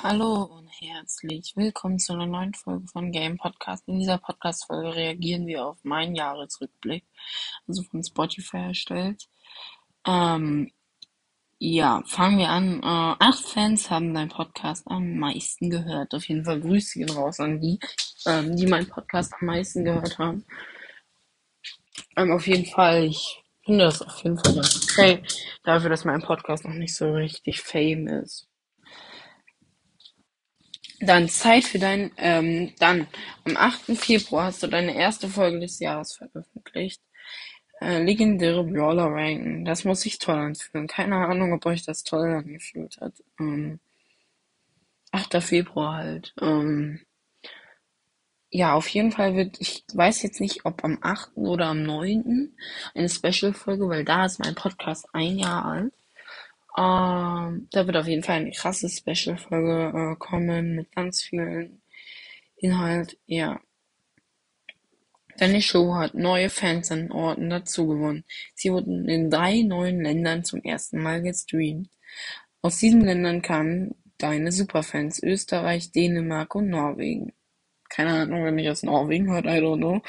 Hallo und herzlich willkommen zu einer neuen Folge von Game Podcast. In dieser Podcast-Folge reagieren wir auf meinen Jahresrückblick, also von Spotify erstellt. Ähm, ja, fangen wir an. Äh, acht Fans haben deinen Podcast am meisten gehört. Auf jeden Fall Grüße gehen raus an die, ähm, die meinen Podcast am meisten gehört haben. Ähm, auf jeden Fall, ich finde das auf jeden Fall ganz okay, dafür, dass mein Podcast noch nicht so richtig fame ist. Dann Zeit für dein, ähm, dann am 8. Februar hast du deine erste Folge des Jahres veröffentlicht. Äh, legendäre Brawler ranken. Das muss sich toll anfühlen. Keine Ahnung, ob euch das toll angefühlt hat. Ähm, 8. Februar halt. Ähm, ja, auf jeden Fall wird, ich weiß jetzt nicht, ob am 8. oder am 9. eine Special-Folge, weil da ist mein Podcast ein Jahr alt. Ähm, da wird auf jeden Fall eine krasse Special-Folge äh, kommen mit ganz vielen Inhalt. Ja. Deine Show hat neue Fans an Orten dazu gewonnen. Sie wurden in drei neuen Ländern zum ersten Mal gestreamt. Aus diesen Ländern kamen deine Superfans Österreich, Dänemark und Norwegen. Keine Ahnung, wenn ich aus Norwegen hört, I don't know.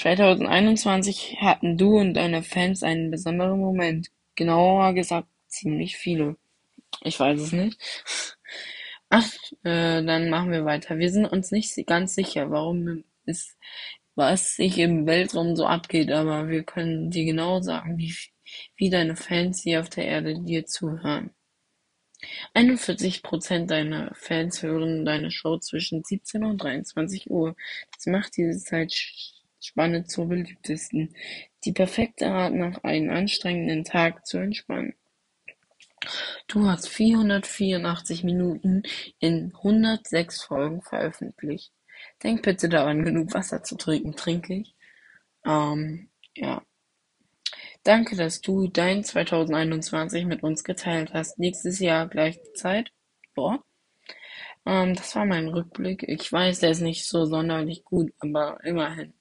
2021 hatten du und deine Fans einen besonderen Moment. Genauer gesagt ziemlich viele. Ich weiß es nicht. Ach, äh, dann machen wir weiter. Wir sind uns nicht ganz sicher, warum es, was sich im Weltraum so abgeht, aber wir können dir genau sagen, wie, wie deine Fans hier auf der Erde dir zuhören. 41 Prozent deiner Fans hören deine Show zwischen 17 und 23 Uhr. Das macht diese Zeit Spanne zur beliebtesten. Die perfekte Art, nach einem anstrengenden Tag zu entspannen. Du hast 484 Minuten in 106 Folgen veröffentlicht. Denk bitte daran, genug Wasser zu trinken. Trinke ich. Ähm, ja. Danke, dass du dein 2021 mit uns geteilt hast. Nächstes Jahr gleiche Zeit. Boah. Ähm, das war mein Rückblick. Ich weiß, der ist nicht so sonderlich gut, aber immerhin.